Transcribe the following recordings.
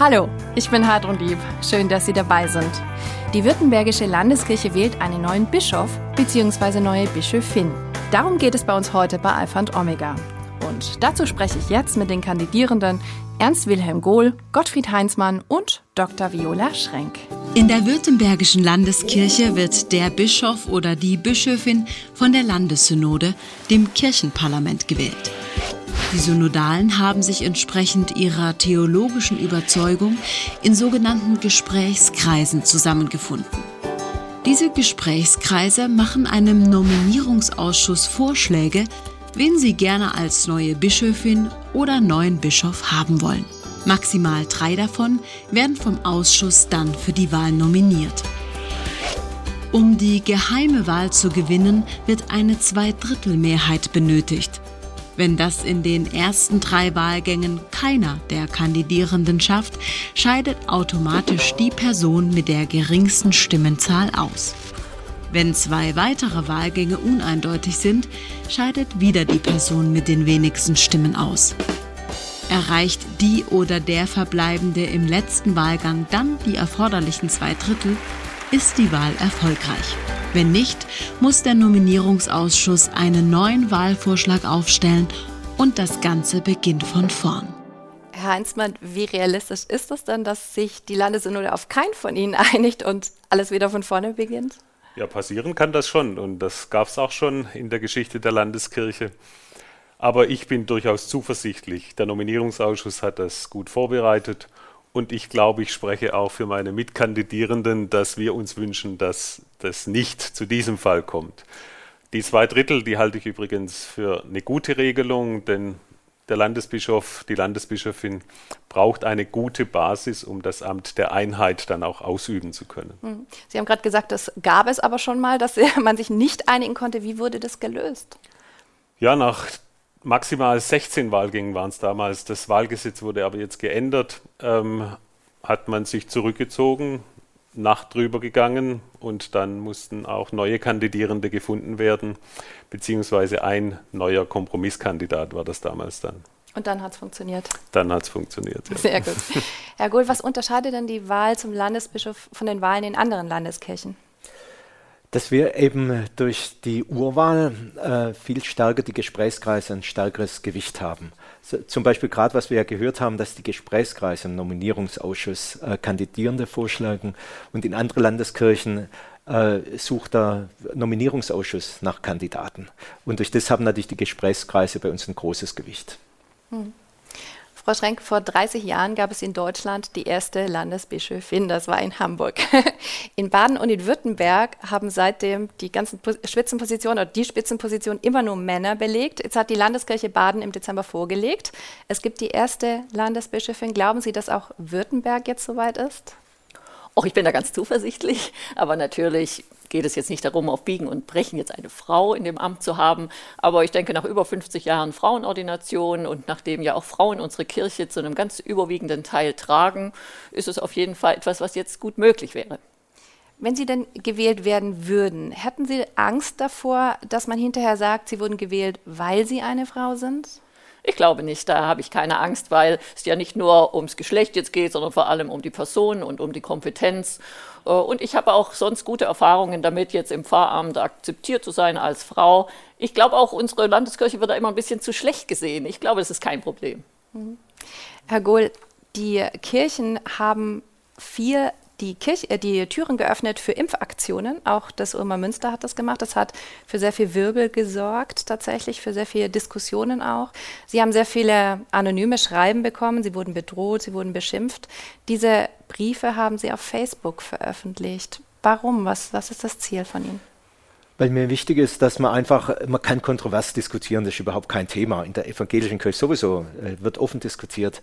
Hallo, ich bin Hadrun Lieb. Schön, dass Sie dabei sind. Die Württembergische Landeskirche wählt einen neuen Bischof bzw. neue Bischöfin. Darum geht es bei uns heute bei Alpha und Omega. Und dazu spreche ich jetzt mit den Kandidierenden Ernst Wilhelm Gohl, Gottfried Heinzmann und Dr. Viola Schrenk. In der Württembergischen Landeskirche wird der Bischof oder die Bischöfin von der Landessynode, dem Kirchenparlament, gewählt. Die Synodalen haben sich entsprechend ihrer theologischen Überzeugung in sogenannten Gesprächskreisen zusammengefunden. Diese Gesprächskreise machen einem Nominierungsausschuss Vorschläge, wen sie gerne als neue Bischöfin oder neuen Bischof haben wollen. Maximal drei davon werden vom Ausschuss dann für die Wahl nominiert. Um die geheime Wahl zu gewinnen, wird eine Zweidrittelmehrheit benötigt. Wenn das in den ersten drei Wahlgängen keiner der Kandidierenden schafft, scheidet automatisch die Person mit der geringsten Stimmenzahl aus. Wenn zwei weitere Wahlgänge uneindeutig sind, scheidet wieder die Person mit den wenigsten Stimmen aus. Erreicht die oder der Verbleibende im letzten Wahlgang dann die erforderlichen zwei Drittel, ist die Wahl erfolgreich. Wenn nicht, muss der Nominierungsausschuss einen neuen Wahlvorschlag aufstellen und das Ganze beginnt von vorn. Herr Heinzmann, wie realistisch ist es denn, dass sich die Landessynode auf keinen von Ihnen einigt und alles wieder von vorne beginnt? Ja, passieren kann das schon und das gab es auch schon in der Geschichte der Landeskirche. Aber ich bin durchaus zuversichtlich. Der Nominierungsausschuss hat das gut vorbereitet und ich glaube, ich spreche auch für meine Mitkandidierenden, dass wir uns wünschen, dass das nicht zu diesem Fall kommt. Die zwei Drittel, die halte ich übrigens für eine gute Regelung, denn der Landesbischof, die Landesbischofin braucht eine gute Basis, um das Amt der Einheit dann auch ausüben zu können. Hm. Sie haben gerade gesagt, das gab es aber schon mal, dass man sich nicht einigen konnte. Wie wurde das gelöst? Ja, nach maximal 16 Wahlgängen waren es damals. Das Wahlgesetz wurde aber jetzt geändert. Ähm, hat man sich zurückgezogen, Nacht drüber gegangen und dann mussten auch neue Kandidierende gefunden werden, beziehungsweise ein neuer Kompromisskandidat war das damals dann. Und dann hat es funktioniert. Dann hat es funktioniert. Ja. Sehr gut. Herr Gohl, was unterscheidet denn die Wahl zum Landesbischof von den Wahlen in anderen Landeskirchen? Dass wir eben durch die Urwahl äh, viel stärker die Gesprächskreise ein stärkeres Gewicht haben. So, zum Beispiel gerade, was wir ja gehört haben, dass die Gesprächskreise im Nominierungsausschuss äh, Kandidierende vorschlagen und in andere Landeskirchen äh, sucht der Nominierungsausschuss nach Kandidaten. Und durch das haben natürlich die Gesprächskreise bei uns ein großes Gewicht. Hm. Frau Schrenk, vor 30 Jahren gab es in Deutschland die erste Landesbischöfin, das war in Hamburg. In Baden und in Württemberg haben seitdem die ganzen Spitzenpositionen oder die Spitzenposition immer nur Männer belegt. Jetzt hat die Landeskirche Baden im Dezember vorgelegt. Es gibt die erste Landesbischöfin. Glauben Sie, dass auch Württemberg jetzt soweit ist? Auch ich bin da ganz zuversichtlich, aber natürlich geht es jetzt nicht darum, auf Biegen und Brechen jetzt eine Frau in dem Amt zu haben. Aber ich denke, nach über 50 Jahren Frauenordination und nachdem ja auch Frauen unsere Kirche zu einem ganz überwiegenden Teil tragen, ist es auf jeden Fall etwas, was jetzt gut möglich wäre. Wenn Sie denn gewählt werden würden, hätten Sie Angst davor, dass man hinterher sagt, Sie wurden gewählt, weil Sie eine Frau sind? Ich glaube nicht, da habe ich keine Angst, weil es ja nicht nur ums Geschlecht jetzt geht, sondern vor allem um die Person und um die Kompetenz. Äh, und ich habe auch sonst gute Erfahrungen damit, jetzt im Pfarramt akzeptiert zu sein als Frau. Ich glaube auch, unsere Landeskirche wird da immer ein bisschen zu schlecht gesehen. Ich glaube, das ist kein Problem. Mhm. Herr Gohl, die Kirchen haben viel die, Kirche, äh, die Türen geöffnet für Impfaktionen. Auch das Ulmer Münster hat das gemacht. Das hat für sehr viel Wirbel gesorgt, tatsächlich, für sehr viele Diskussionen auch. Sie haben sehr viele anonyme Schreiben bekommen. Sie wurden bedroht, sie wurden beschimpft. Diese Briefe haben Sie auf Facebook veröffentlicht. Warum? Was, was ist das Ziel von Ihnen? Weil mir wichtig ist, dass man einfach, man kann kontrovers diskutieren, das ist überhaupt kein Thema. In der evangelischen Kirche sowieso äh, wird offen diskutiert.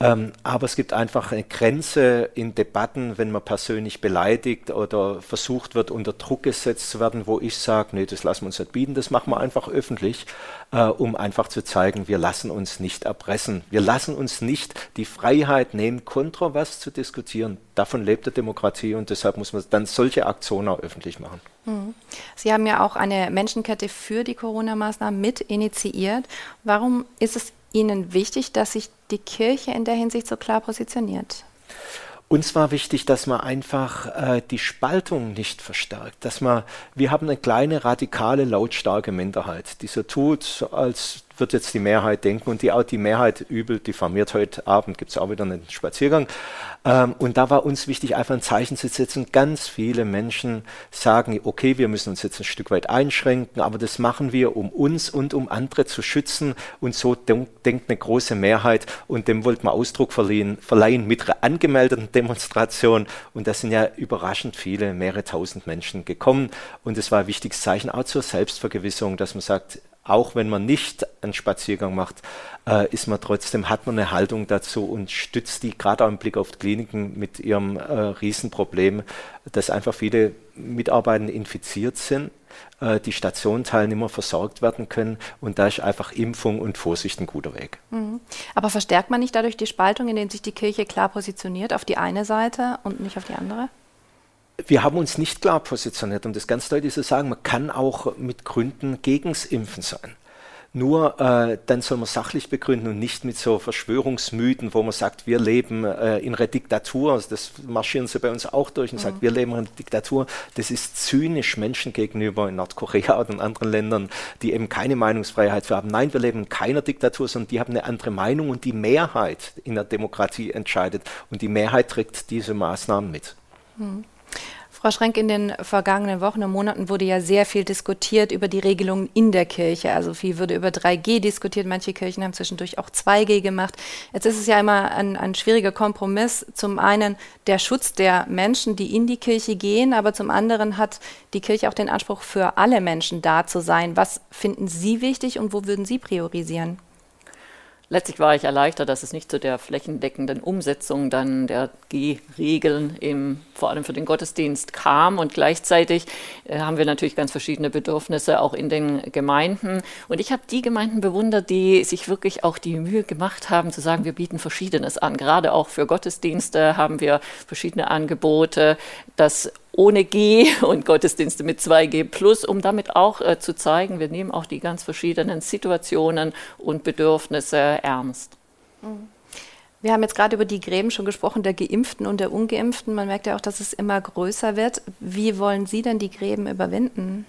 Ähm, aber es gibt einfach eine Grenze in Debatten, wenn man persönlich beleidigt oder versucht wird, unter Druck gesetzt zu werden, wo ich sage, nee, das lassen wir uns nicht bieten, das machen wir einfach öffentlich, äh, um einfach zu zeigen, wir lassen uns nicht erpressen. Wir lassen uns nicht die Freiheit nehmen, kontrovers zu diskutieren. Davon lebt die Demokratie und deshalb muss man dann solche Aktionen auch öffentlich machen. Mhm. Sie haben ja auch eine Menschenkette für die Corona-Maßnahmen mit initiiert. Warum ist es Ihnen wichtig, dass sich die Kirche in der Hinsicht so klar positioniert? Uns war wichtig, dass man einfach äh, die Spaltung nicht verstärkt, dass man, wir haben eine kleine, radikale, lautstarke Minderheit, die so tut, als wird jetzt die Mehrheit denken und die auch die Mehrheit übel diffamiert. Heute Abend gibt es auch wieder einen Spaziergang. Ähm, und da war uns wichtig, einfach ein Zeichen zu setzen. Ganz viele Menschen sagen, okay, wir müssen uns jetzt ein Stück weit einschränken, aber das machen wir, um uns und um andere zu schützen. Und so denkt eine große Mehrheit und dem wollten wir Ausdruck verleihen, verleihen mit angemeldeten Demonstrationen. Und da sind ja überraschend viele, mehrere tausend Menschen gekommen. Und es war ein wichtiges Zeichen auch zur Selbstvergewisserung, dass man sagt, auch wenn man nicht einen Spaziergang macht, äh, ist man trotzdem, hat man eine Haltung dazu und stützt die, gerade auch im Blick auf die Kliniken mit ihrem äh, Riesenproblem, dass einfach viele Mitarbeiter infiziert sind, äh, die Stationteilnehmer versorgt werden können und da ist einfach Impfung und Vorsicht ein guter Weg. Mhm. Aber verstärkt man nicht dadurch die Spaltung, indem sich die Kirche klar positioniert auf die eine Seite und nicht auf die andere? Wir haben uns nicht klar positioniert, um das ganz deutlich zu sagen. Man kann auch mit Gründen gegens Impfen sein. Nur äh, dann soll man sachlich begründen und nicht mit so Verschwörungsmythen, wo man sagt, wir leben äh, in einer Diktatur. Also das marschieren sie bei uns auch durch und mhm. sagt, wir leben in einer Diktatur. Das ist zynisch Menschen gegenüber in Nordkorea oder in anderen Ländern, die eben keine Meinungsfreiheit haben. Nein, wir leben in keiner Diktatur, sondern die haben eine andere Meinung und die Mehrheit in der Demokratie entscheidet. Und die Mehrheit trägt diese Maßnahmen mit. Mhm. Frau Schrenk, in den vergangenen Wochen und Monaten wurde ja sehr viel diskutiert über die Regelungen in der Kirche. Also viel wurde über 3G diskutiert. Manche Kirchen haben zwischendurch auch 2G gemacht. Jetzt ist es ja immer ein, ein schwieriger Kompromiss. Zum einen der Schutz der Menschen, die in die Kirche gehen, aber zum anderen hat die Kirche auch den Anspruch, für alle Menschen da zu sein. Was finden Sie wichtig und wo würden Sie priorisieren? Letztlich war ich erleichtert, dass es nicht zu der flächendeckenden Umsetzung dann der G-Regeln vor allem für den Gottesdienst kam. Und gleichzeitig äh, haben wir natürlich ganz verschiedene Bedürfnisse auch in den Gemeinden. Und ich habe die Gemeinden bewundert, die sich wirklich auch die Mühe gemacht haben, zu sagen, wir bieten Verschiedenes an. Gerade auch für Gottesdienste haben wir verschiedene Angebote, das ohne G und Gottesdienste mit 2G plus, um damit auch äh, zu zeigen, wir nehmen auch die ganz verschiedenen Situationen und Bedürfnisse ernst. Mhm. Wir haben jetzt gerade über die Gräben schon gesprochen, der Geimpften und der Ungeimpften. Man merkt ja auch, dass es immer größer wird. Wie wollen Sie denn die Gräben überwinden?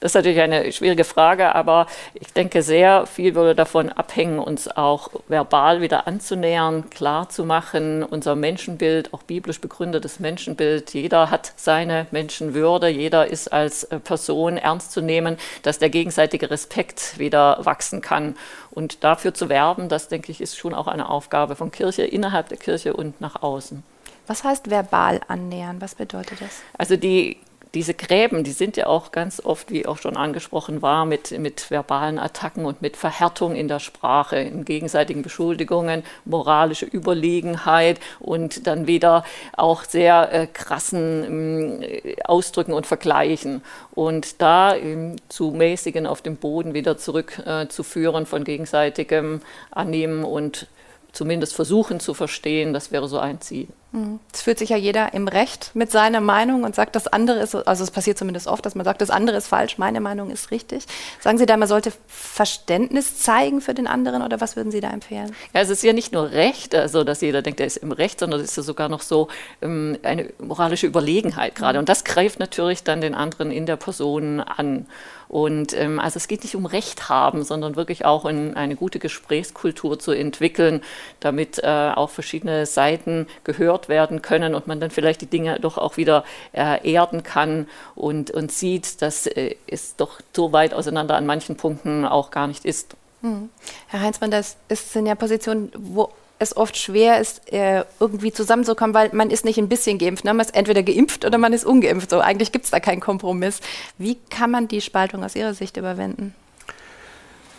Das ist natürlich eine schwierige Frage, aber ich denke, sehr viel würde davon abhängen, uns auch verbal wieder anzunähern, klar zu machen, unser Menschenbild, auch biblisch begründetes Menschenbild. Jeder hat seine Menschenwürde, jeder ist als äh, Person ernst zu nehmen, dass der gegenseitige Respekt wieder wachsen kann. Und dafür zu werben, das denke ich, ist schon auch eine Aufgabe von Kirche, innerhalb der Kirche und nach außen. Was heißt verbal annähern? Was bedeutet das? Also die diese Gräben, die sind ja auch ganz oft, wie auch schon angesprochen war, mit, mit verbalen Attacken und mit Verhärtung in der Sprache, in gegenseitigen Beschuldigungen, moralische Überlegenheit und dann wieder auch sehr äh, krassen äh, Ausdrücken und Vergleichen. Und da äh, zu mäßigen auf dem Boden wieder zurückzuführen von gegenseitigem Annehmen und zumindest versuchen zu verstehen, das wäre so ein Ziel. Mhm. Es fühlt sich ja jeder im Recht mit seiner Meinung und sagt, das andere ist, also es passiert zumindest oft, dass man sagt, das andere ist falsch, meine Meinung ist richtig. Sagen Sie da, man sollte Verständnis zeigen für den anderen oder was würden Sie da empfehlen? Ja, es ist ja nicht nur Recht, also dass jeder denkt, er ist im Recht, sondern es ist ja sogar noch so ähm, eine moralische Überlegenheit gerade. Mhm. Und das greift natürlich dann den anderen in der Person an. Und ähm, also es geht nicht um Recht haben, sondern wirklich auch in eine gute Gesprächskultur zu entwickeln, damit äh, auch verschiedene Seiten gehört werden können und man dann vielleicht die Dinge doch auch wieder äh, erden kann und, und sieht, dass äh, es doch so weit auseinander an manchen Punkten auch gar nicht ist. Hm. Herr Heinzmann, das ist, sind ja Positionen, wo es oft schwer ist, äh, irgendwie zusammenzukommen, weil man ist nicht ein bisschen geimpft. Ne? Man ist entweder geimpft oder man ist ungeimpft. So, eigentlich gibt es da keinen Kompromiss. Wie kann man die Spaltung aus Ihrer Sicht überwinden?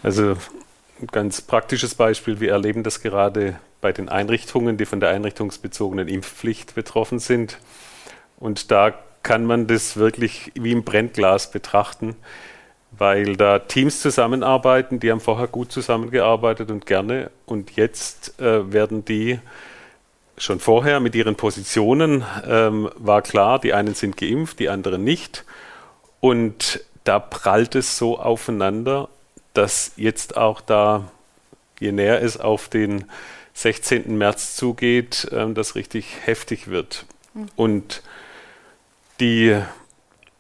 Also ein ganz praktisches Beispiel. Wir erleben das gerade bei den Einrichtungen, die von der einrichtungsbezogenen Impfpflicht betroffen sind. Und da kann man das wirklich wie im Brennglas betrachten weil da Teams zusammenarbeiten, die haben vorher gut zusammengearbeitet und gerne und jetzt äh, werden die schon vorher mit ihren Positionen ähm, war klar, die einen sind geimpft, die anderen nicht und da prallt es so aufeinander, dass jetzt auch da, je näher es auf den 16. März zugeht, ähm, das richtig heftig wird. Mhm. Und die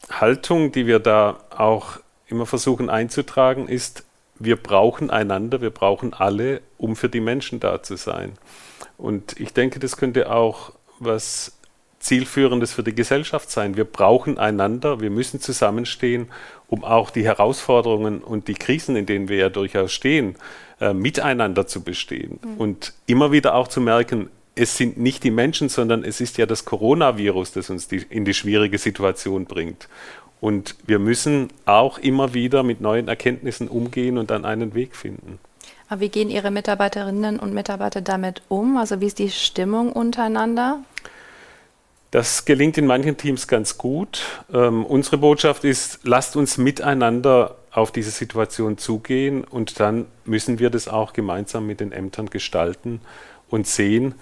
Haltung, die wir da auch immer versuchen einzutragen, ist, wir brauchen einander, wir brauchen alle, um für die Menschen da zu sein. Und ich denke, das könnte auch was Zielführendes für die Gesellschaft sein. Wir brauchen einander, wir müssen zusammenstehen, um auch die Herausforderungen und die Krisen, in denen wir ja durchaus stehen, äh, miteinander zu bestehen. Mhm. Und immer wieder auch zu merken, es sind nicht die Menschen, sondern es ist ja das Coronavirus, das uns die, in die schwierige Situation bringt. Und wir müssen auch immer wieder mit neuen Erkenntnissen umgehen und dann einen Weg finden. Aber wie gehen Ihre Mitarbeiterinnen und Mitarbeiter damit um? Also wie ist die Stimmung untereinander? Das gelingt in manchen Teams ganz gut. Ähm, unsere Botschaft ist, lasst uns miteinander auf diese Situation zugehen und dann müssen wir das auch gemeinsam mit den Ämtern gestalten und sehen.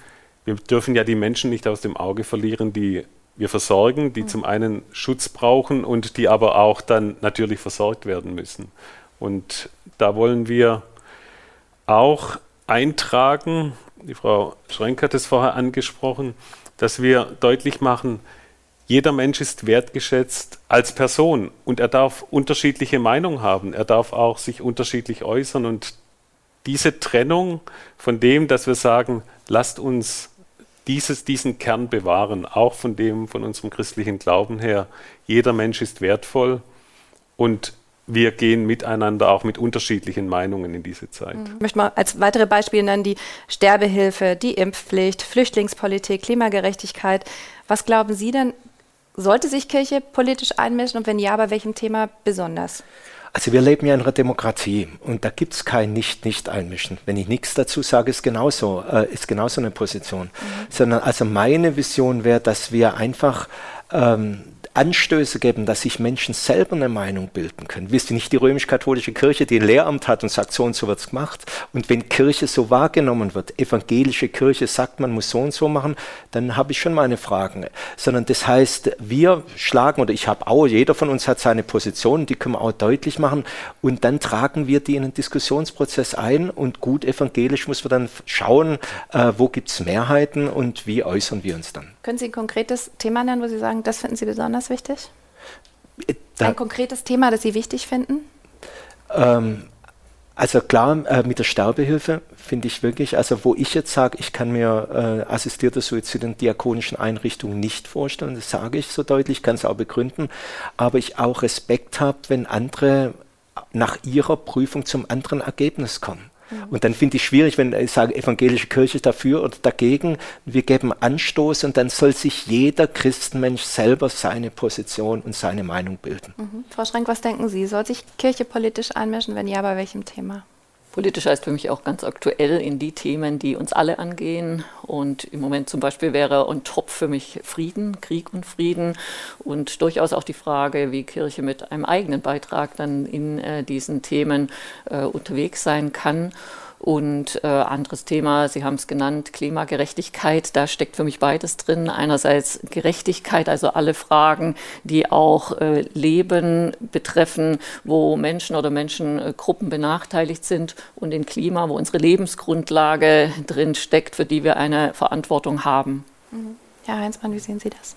Wir dürfen ja die Menschen nicht aus dem Auge verlieren, die wir versorgen, die mhm. zum einen Schutz brauchen und die aber auch dann natürlich versorgt werden müssen. Und da wollen wir auch eintragen, die Frau Schrenk hat es vorher angesprochen, dass wir deutlich machen, jeder Mensch ist wertgeschätzt als Person und er darf unterschiedliche Meinungen haben, er darf auch sich unterschiedlich äußern und diese Trennung von dem, dass wir sagen, lasst uns dieses, diesen Kern bewahren, auch von dem, von unserem christlichen Glauben her. Jeder Mensch ist wertvoll und wir gehen miteinander auch mit unterschiedlichen Meinungen in diese Zeit. Mhm. Ich möchte mal als weitere Beispiele nennen die Sterbehilfe, die Impfpflicht, Flüchtlingspolitik, Klimagerechtigkeit. Was glauben Sie denn, sollte sich Kirche politisch einmischen und wenn ja, bei welchem Thema besonders? Also wir leben ja in einer Demokratie und da gibt es kein Nicht-Nicht-Einmischen. Wenn ich nichts dazu sage, ist genauso, äh, ist genauso eine Position. Mhm. Sondern also meine Vision wäre, dass wir einfach ähm, Anstöße geben, dass sich Menschen selber eine Meinung bilden können. Wisst ihr nicht die römisch-katholische Kirche, die ein Lehramt hat und sagt, so und so wird es gemacht. Und wenn Kirche so wahrgenommen wird, evangelische Kirche sagt, man muss so und so machen, dann habe ich schon meine Fragen. Sondern das heißt, wir schlagen, oder ich habe auch, jeder von uns hat seine Position, die können wir auch deutlich machen. Und dann tragen wir die in einen Diskussionsprozess ein und gut evangelisch muss man dann schauen, äh, wo gibt es Mehrheiten und wie äußern wir uns dann. Können Sie ein konkretes Thema nennen, wo Sie sagen, das finden Sie besonders wichtig? Da, ein konkretes Thema, das Sie wichtig finden? Ähm, also klar, äh, mit der Sterbehilfe finde ich wirklich, also wo ich jetzt sage, ich kann mir äh, assistierte Suizid in diakonischen Einrichtungen nicht vorstellen, das sage ich so deutlich, kann es auch begründen, aber ich auch Respekt habe, wenn andere nach ihrer Prüfung zum anderen Ergebnis kommen. Mhm. Und dann finde ich schwierig, wenn ich sage, evangelische Kirche dafür oder dagegen. Wir geben Anstoß und dann soll sich jeder Christenmensch selber seine Position und seine Meinung bilden. Mhm. Frau Schrenk, was denken Sie? Soll sich Kirche politisch einmischen? Wenn ja, bei welchem Thema? Politisch heißt für mich auch ganz aktuell in die Themen, die uns alle angehen. Und im Moment zum Beispiel wäre on top für mich Frieden, Krieg und Frieden und durchaus auch die Frage, wie Kirche mit einem eigenen Beitrag dann in äh, diesen Themen äh, unterwegs sein kann. Und äh, anderes Thema, Sie haben es genannt, Klimagerechtigkeit, da steckt für mich beides drin. Einerseits Gerechtigkeit, also alle Fragen, die auch äh, Leben betreffen, wo Menschen oder Menschengruppen benachteiligt sind und in Klima, wo unsere Lebensgrundlage drin steckt, für die wir eine Verantwortung haben. Mhm. Herr Heinzmann, wie sehen Sie das?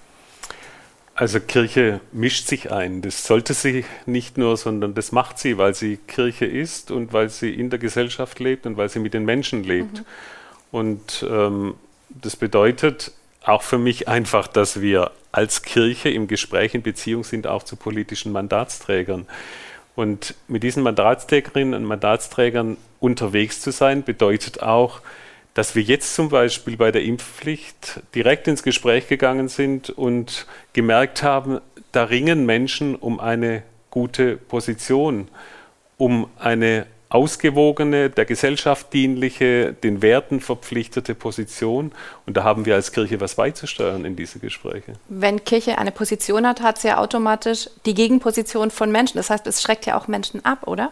Also Kirche mischt sich ein. Das sollte sie nicht nur, sondern das macht sie, weil sie Kirche ist und weil sie in der Gesellschaft lebt und weil sie mit den Menschen lebt. Mhm. Und ähm, das bedeutet auch für mich einfach, dass wir als Kirche im Gespräch in Beziehung sind auch zu politischen Mandatsträgern. Und mit diesen Mandatsträgerinnen und Mandatsträgern unterwegs zu sein, bedeutet auch, dass wir jetzt zum Beispiel bei der Impfpflicht direkt ins Gespräch gegangen sind und gemerkt haben, da ringen Menschen um eine gute Position, um eine ausgewogene, der Gesellschaft dienliche, den Werten verpflichtete Position. Und da haben wir als Kirche was beizusteuern in diese Gespräche. Wenn Kirche eine Position hat, hat sie ja automatisch die Gegenposition von Menschen. Das heißt, es schreckt ja auch Menschen ab, oder?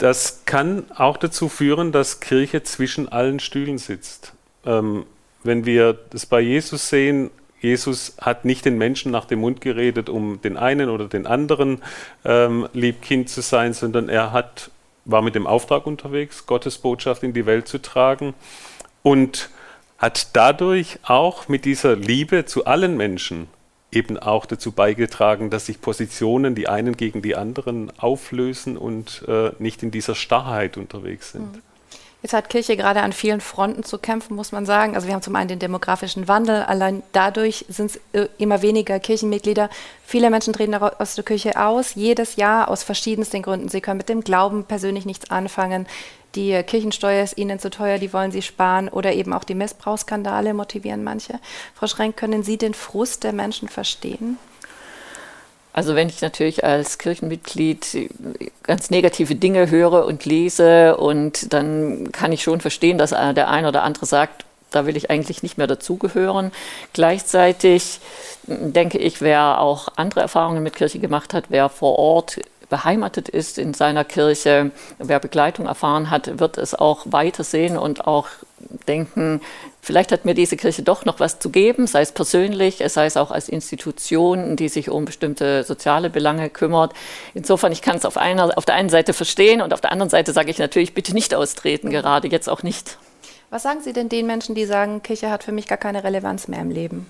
Das kann auch dazu führen, dass Kirche zwischen allen Stühlen sitzt. Ähm, wenn wir das bei Jesus sehen, Jesus hat nicht den Menschen nach dem Mund geredet, um den einen oder den anderen ähm, Liebkind zu sein, sondern er hat war mit dem Auftrag unterwegs, Gottes Botschaft in die Welt zu tragen und hat dadurch auch mit dieser Liebe zu allen Menschen eben auch dazu beigetragen, dass sich Positionen, die einen gegen die anderen, auflösen und äh, nicht in dieser Starrheit unterwegs sind. Mhm. Jetzt hat Kirche gerade an vielen Fronten zu kämpfen, muss man sagen. Also wir haben zum einen den demografischen Wandel. Allein dadurch sind es äh, immer weniger Kirchenmitglieder. Viele Menschen treten aus der Kirche aus, jedes Jahr aus verschiedensten Gründen. Sie können mit dem Glauben persönlich nichts anfangen. Die Kirchensteuer ist ihnen zu teuer, die wollen sie sparen. Oder eben auch die Missbrauchsskandale motivieren manche. Frau Schrenk, können Sie den Frust der Menschen verstehen? Also wenn ich natürlich als Kirchenmitglied ganz negative Dinge höre und lese und dann kann ich schon verstehen, dass der eine oder andere sagt, da will ich eigentlich nicht mehr dazugehören. Gleichzeitig denke ich, wer auch andere Erfahrungen mit Kirche gemacht hat, wer vor Ort beheimatet ist in seiner Kirche, wer Begleitung erfahren hat, wird es auch weiter sehen und auch denken, vielleicht hat mir diese Kirche doch noch was zu geben, sei es persönlich, sei es auch als Institution, die sich um bestimmte soziale Belange kümmert. Insofern, ich kann es auf, einer, auf der einen Seite verstehen und auf der anderen Seite sage ich natürlich, bitte nicht austreten, gerade jetzt auch nicht. Was sagen Sie denn den Menschen, die sagen, Kirche hat für mich gar keine Relevanz mehr im Leben?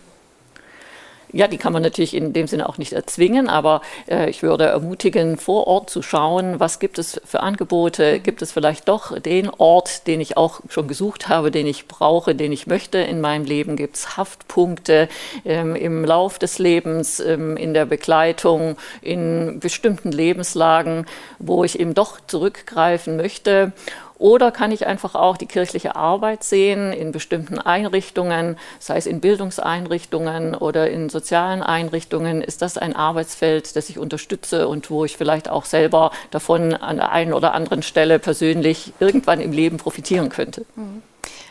Ja, die kann man natürlich in dem Sinne auch nicht erzwingen, aber äh, ich würde ermutigen, vor Ort zu schauen, was gibt es für Angebote, gibt es vielleicht doch den Ort, den ich auch schon gesucht habe, den ich brauche, den ich möchte in meinem Leben, gibt es Haftpunkte ähm, im Lauf des Lebens, ähm, in der Begleitung, in bestimmten Lebenslagen, wo ich eben doch zurückgreifen möchte. Oder kann ich einfach auch die kirchliche Arbeit sehen in bestimmten Einrichtungen, sei es in Bildungseinrichtungen oder in sozialen Einrichtungen? Ist das ein Arbeitsfeld, das ich unterstütze und wo ich vielleicht auch selber davon an der einen oder anderen Stelle persönlich irgendwann im Leben profitieren könnte? Mhm.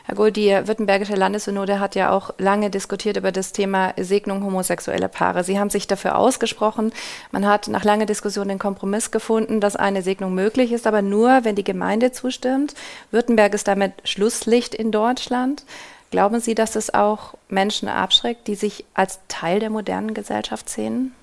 Herr Gohl, die Württembergische Landessynode hat ja auch lange diskutiert über das Thema Segnung homosexueller Paare. Sie haben sich dafür ausgesprochen. Man hat nach langer Diskussion den Kompromiss gefunden, dass eine Segnung möglich ist, aber nur, wenn die Gemeinde zustimmt. Württemberg ist damit Schlusslicht in Deutschland. Glauben Sie, dass es auch Menschen abschreckt, die sich als Teil der modernen Gesellschaft sehen?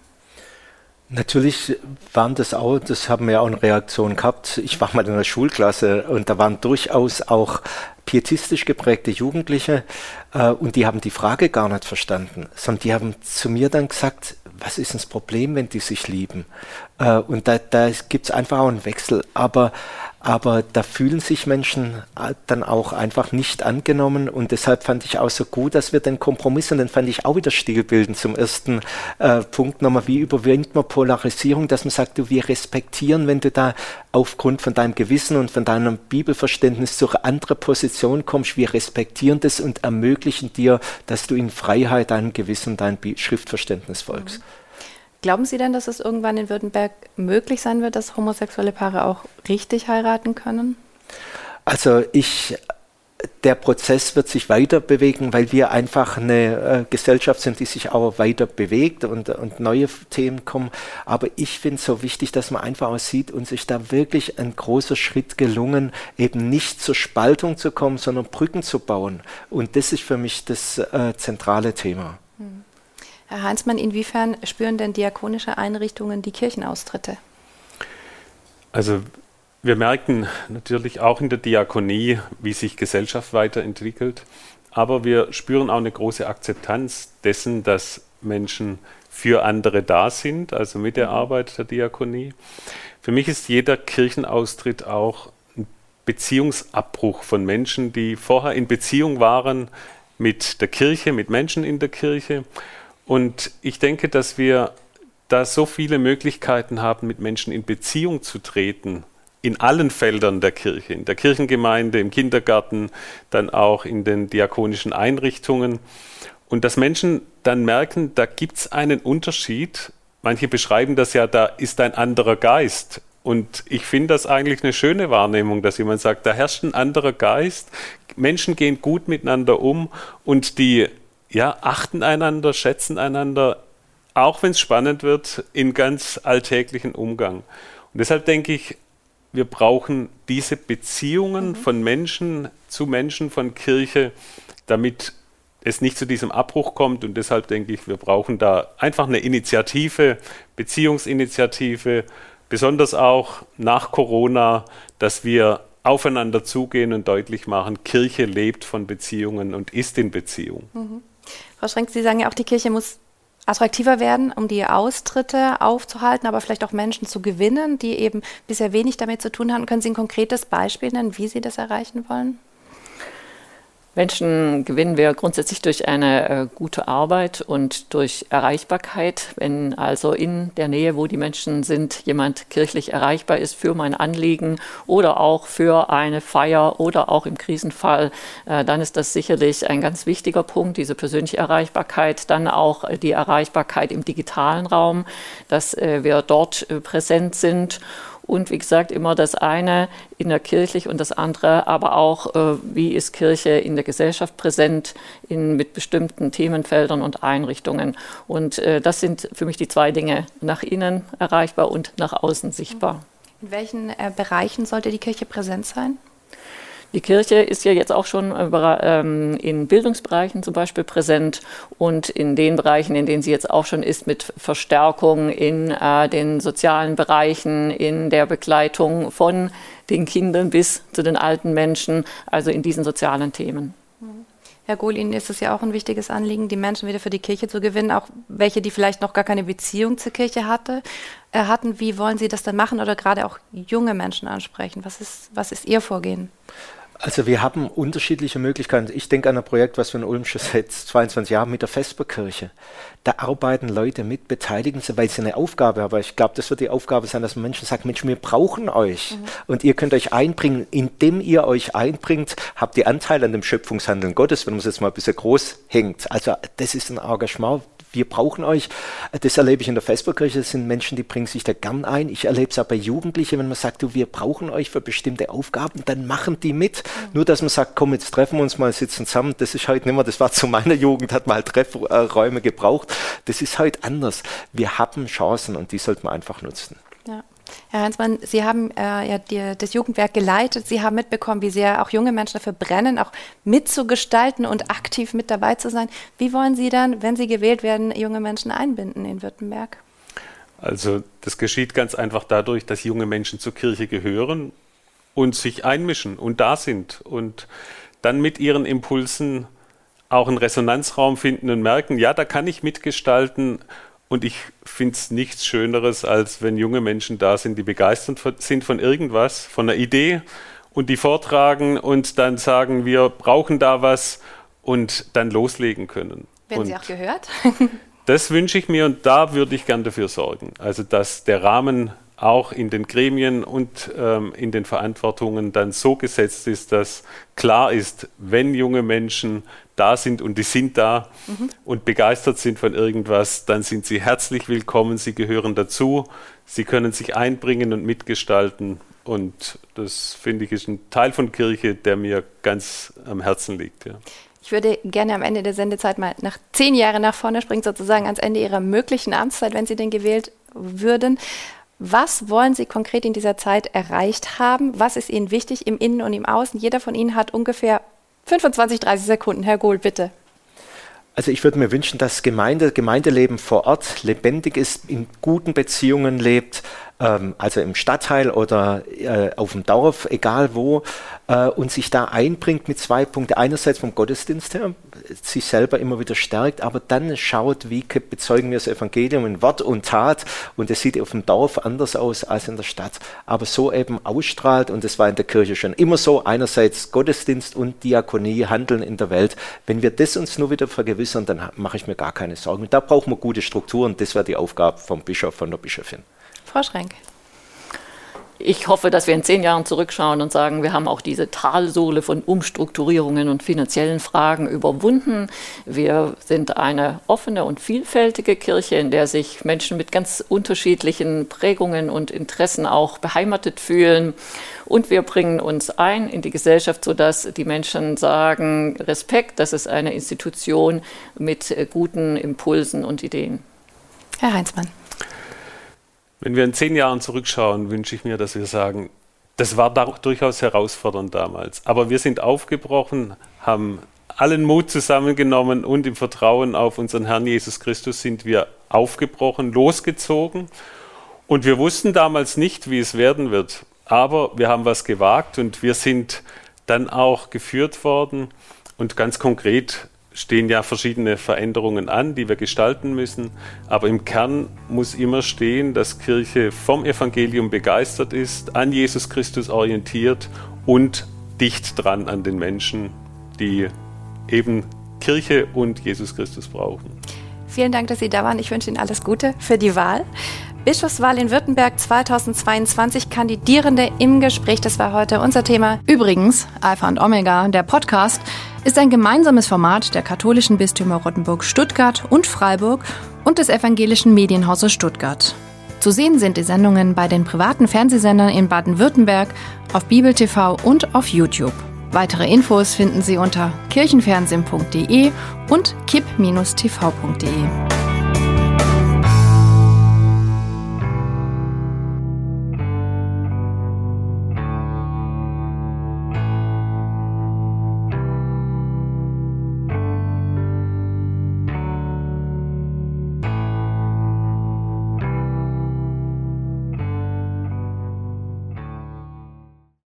Natürlich waren das auch, das haben wir auch eine Reaktion gehabt. Ich war mal in einer Schulklasse und da waren durchaus auch pietistisch geprägte Jugendliche äh, und die haben die Frage gar nicht verstanden, sondern die haben zu mir dann gesagt, was ist das Problem, wenn die sich lieben? Äh, und da, da gibt es einfach auch einen Wechsel. Aber aber da fühlen sich Menschen äh, dann auch einfach nicht angenommen und deshalb fand ich auch so gut, dass wir den Kompromiss und den fand ich auch wieder stilbildend zum ersten äh, Punkt nochmal, wie überwindet man Polarisierung, dass man sagt, du, wir respektieren, wenn du da aufgrund von deinem Gewissen und von deinem Bibelverständnis zu einer anderen Position kommst, wir respektieren das und ermöglichen dir, dass du in Freiheit deinem Gewissen und deinem Schriftverständnis folgst. Mhm. Glauben Sie denn, dass es irgendwann in Württemberg möglich sein wird, dass homosexuelle Paare auch richtig heiraten können? Also ich der Prozess wird sich weiter bewegen, weil wir einfach eine äh, Gesellschaft sind, die sich auch weiter bewegt und, und neue Themen kommen. Aber ich finde es so wichtig, dass man einfach auch sieht und sich da wirklich ein großer Schritt gelungen, eben nicht zur Spaltung zu kommen, sondern Brücken zu bauen. Und das ist für mich das äh, zentrale Thema. Herr Heinzmann, inwiefern spüren denn diakonische Einrichtungen die Kirchenaustritte? Also wir merken natürlich auch in der Diakonie, wie sich Gesellschaft weiterentwickelt, aber wir spüren auch eine große Akzeptanz dessen, dass Menschen für andere da sind, also mit der mhm. Arbeit der Diakonie. Für mich ist jeder Kirchenaustritt auch ein Beziehungsabbruch von Menschen, die vorher in Beziehung waren mit der Kirche, mit Menschen in der Kirche und ich denke, dass wir da so viele Möglichkeiten haben, mit Menschen in Beziehung zu treten, in allen Feldern der Kirche, in der Kirchengemeinde, im Kindergarten, dann auch in den diakonischen Einrichtungen. Und dass Menschen dann merken, da gibt es einen Unterschied. Manche beschreiben das ja, da ist ein anderer Geist. Und ich finde das eigentlich eine schöne Wahrnehmung, dass jemand sagt, da herrscht ein anderer Geist, Menschen gehen gut miteinander um und die ja, achten einander, schätzen einander, auch wenn es spannend wird, in ganz alltäglichen Umgang. Und deshalb denke ich, wir brauchen diese Beziehungen mhm. von Menschen zu Menschen, von Kirche, damit es nicht zu diesem Abbruch kommt. Und deshalb denke ich, wir brauchen da einfach eine Initiative, Beziehungsinitiative, besonders auch nach Corona, dass wir aufeinander zugehen und deutlich machen, Kirche lebt von Beziehungen und ist in Beziehung. Mhm. Frau Schrenk, Sie sagen ja auch, die Kirche muss attraktiver werden, um die Austritte aufzuhalten, aber vielleicht auch Menschen zu gewinnen, die eben bisher wenig damit zu tun haben. Können Sie ein konkretes Beispiel nennen, wie Sie das erreichen wollen? Menschen gewinnen wir grundsätzlich durch eine äh, gute Arbeit und durch Erreichbarkeit. Wenn also in der Nähe, wo die Menschen sind, jemand kirchlich erreichbar ist für mein Anliegen oder auch für eine Feier oder auch im Krisenfall, äh, dann ist das sicherlich ein ganz wichtiger Punkt, diese persönliche Erreichbarkeit. Dann auch äh, die Erreichbarkeit im digitalen Raum, dass wir dort präsent sind und wie gesagt immer das eine innerkirchlich und das andere, aber auch, äh, wie ist Kirche in der Gesellschaft präsent in, mit bestimmten Themenfeldern und Einrichtungen. Und äh, das sind für mich die zwei Dinge, nach innen erreichbar und nach außen sichtbar. In welchen äh, Bereichen sollte die Kirche präsent sein? Die Kirche ist ja jetzt auch schon ähm, in Bildungsbereichen zum Beispiel präsent und in den Bereichen, in denen sie jetzt auch schon ist, mit Verstärkung in äh, den sozialen Bereichen, in der Begleitung von den Kindern bis zu den alten Menschen, also in diesen sozialen Themen. Herr Gohl, Ihnen ist es ja auch ein wichtiges Anliegen, die Menschen wieder für die Kirche zu gewinnen, auch welche, die vielleicht noch gar keine Beziehung zur Kirche hatte, äh, hatten. Wie wollen Sie das dann machen oder gerade auch junge Menschen ansprechen? Was ist, was ist Ihr Vorgehen? Also wir haben unterschiedliche Möglichkeiten. Ich denke an ein Projekt, was wir in Ulm schon seit 22 Jahren mit der Vesperkirche. Da arbeiten Leute mit, beteiligen sie, weil sie eine Aufgabe haben. Aber ich glaube, das wird die Aufgabe sein, dass Menschen sagen, Mensch, wir brauchen euch. Mhm. Und ihr könnt euch einbringen. Indem ihr euch einbringt, habt ihr Anteil an dem Schöpfungshandeln Gottes, wenn man es jetzt mal ein bisschen groß hängt. Also das ist ein Engagement, wir brauchen euch. Das erlebe ich in der Facebook-Kirche. Das sind Menschen, die bringen sich da gern ein. Ich erlebe es auch bei Jugendlichen, wenn man sagt, du, wir brauchen euch für bestimmte Aufgaben, dann machen die mit. Mhm. Nur, dass man sagt, komm, jetzt treffen wir uns mal, sitzen zusammen. Das ist heute nicht mehr, das war zu meiner Jugend, hat mal Treffräume gebraucht. Das ist heute anders. Wir haben Chancen und die sollte man einfach nutzen. Ja. Herr Heinzmann, Sie haben äh, ja die, das Jugendwerk geleitet. Sie haben mitbekommen, wie sehr auch junge Menschen dafür brennen, auch mitzugestalten und aktiv mit dabei zu sein. Wie wollen Sie dann, wenn Sie gewählt werden, junge Menschen einbinden in Württemberg? Also das geschieht ganz einfach dadurch, dass junge Menschen zur Kirche gehören und sich einmischen und da sind und dann mit ihren Impulsen auch einen Resonanzraum finden und merken, ja, da kann ich mitgestalten und ich finde es nichts Schöneres, als wenn junge Menschen da sind, die begeistert sind von irgendwas, von einer Idee und die vortragen und dann sagen, wir brauchen da was und dann loslegen können. Werden und Sie auch gehört? das wünsche ich mir und da würde ich gern dafür sorgen. Also, dass der Rahmen auch in den Gremien und ähm, in den Verantwortungen dann so gesetzt ist, dass klar ist, wenn junge Menschen da sind und die sind da mhm. und begeistert sind von irgendwas, dann sind sie herzlich willkommen, sie gehören dazu, sie können sich einbringen und mitgestalten. Und das finde ich ist ein Teil von Kirche, der mir ganz am Herzen liegt. Ja. Ich würde gerne am Ende der Sendezeit mal nach zehn Jahren nach vorne springen, sozusagen ans Ende Ihrer möglichen Amtszeit, wenn Sie denn gewählt würden. Was wollen Sie konkret in dieser Zeit erreicht haben? Was ist Ihnen wichtig im Innen und im Außen? Jeder von Ihnen hat ungefähr 25, 30 Sekunden. Herr Gohl, bitte. Also ich würde mir wünschen, dass Gemeinde, Gemeindeleben vor Ort lebendig ist, in guten Beziehungen lebt, ähm, also im Stadtteil oder äh, auf dem Dorf, egal wo, äh, und sich da einbringt mit zwei Punkten. Einerseits vom Gottesdienst her, sich selber immer wieder stärkt, aber dann schaut, wie bezeugen wir das Evangelium in Wort und Tat und es sieht auf dem Dorf anders aus als in der Stadt, aber so eben ausstrahlt und das war in der Kirche schon immer so, einerseits Gottesdienst und Diakonie, Handeln in der Welt. Wenn wir das uns nur wieder vergewissern, dann mache ich mir gar keine Sorgen. Und da brauchen wir gute Strukturen, das wäre die Aufgabe vom Bischof, von der Bischofin. Frau Schrenk. Ich hoffe, dass wir in zehn Jahren zurückschauen und sagen, wir haben auch diese Talsohle von Umstrukturierungen und finanziellen Fragen überwunden. Wir sind eine offene und vielfältige Kirche, in der sich Menschen mit ganz unterschiedlichen Prägungen und Interessen auch beheimatet fühlen. Und wir bringen uns ein in die Gesellschaft, sodass die Menschen sagen, Respekt, das ist eine Institution mit guten Impulsen und Ideen. Herr Heinzmann. Wenn wir in zehn Jahren zurückschauen, wünsche ich mir, dass wir sagen, das war durchaus herausfordernd damals. Aber wir sind aufgebrochen, haben allen Mut zusammengenommen und im Vertrauen auf unseren Herrn Jesus Christus sind wir aufgebrochen, losgezogen Und wir wussten damals nicht, wie es werden wird. Aber wir haben was gewagt und wir sind dann auch geführt worden. Und ganz konkret stehen ja verschiedene Veränderungen an, die wir gestalten müssen. Aber im Kern muss immer stehen, dass Kirche vom Evangelium begeistert ist, an Jesus Christus orientiert und dicht dran an den Menschen, die eben Kirche und Jesus Christus brauchen. Vielen Dank, dass Sie da waren. Ich wünsche Ihnen alles Gute für die Wahl. Bischofswahl in Württemberg 2022 Kandidierende im Gespräch. Das war heute unser Thema. Übrigens, Alpha und Omega, der Podcast, ist ein gemeinsames Format der katholischen Bistümer Rottenburg, Stuttgart und Freiburg und des evangelischen Medienhauses Stuttgart. Zu sehen sind die Sendungen bei den privaten Fernsehsendern in Baden-Württemberg, auf Bibel TV und auf YouTube. Weitere Infos finden Sie unter kirchenfernsehen.de und kipp-tv.de.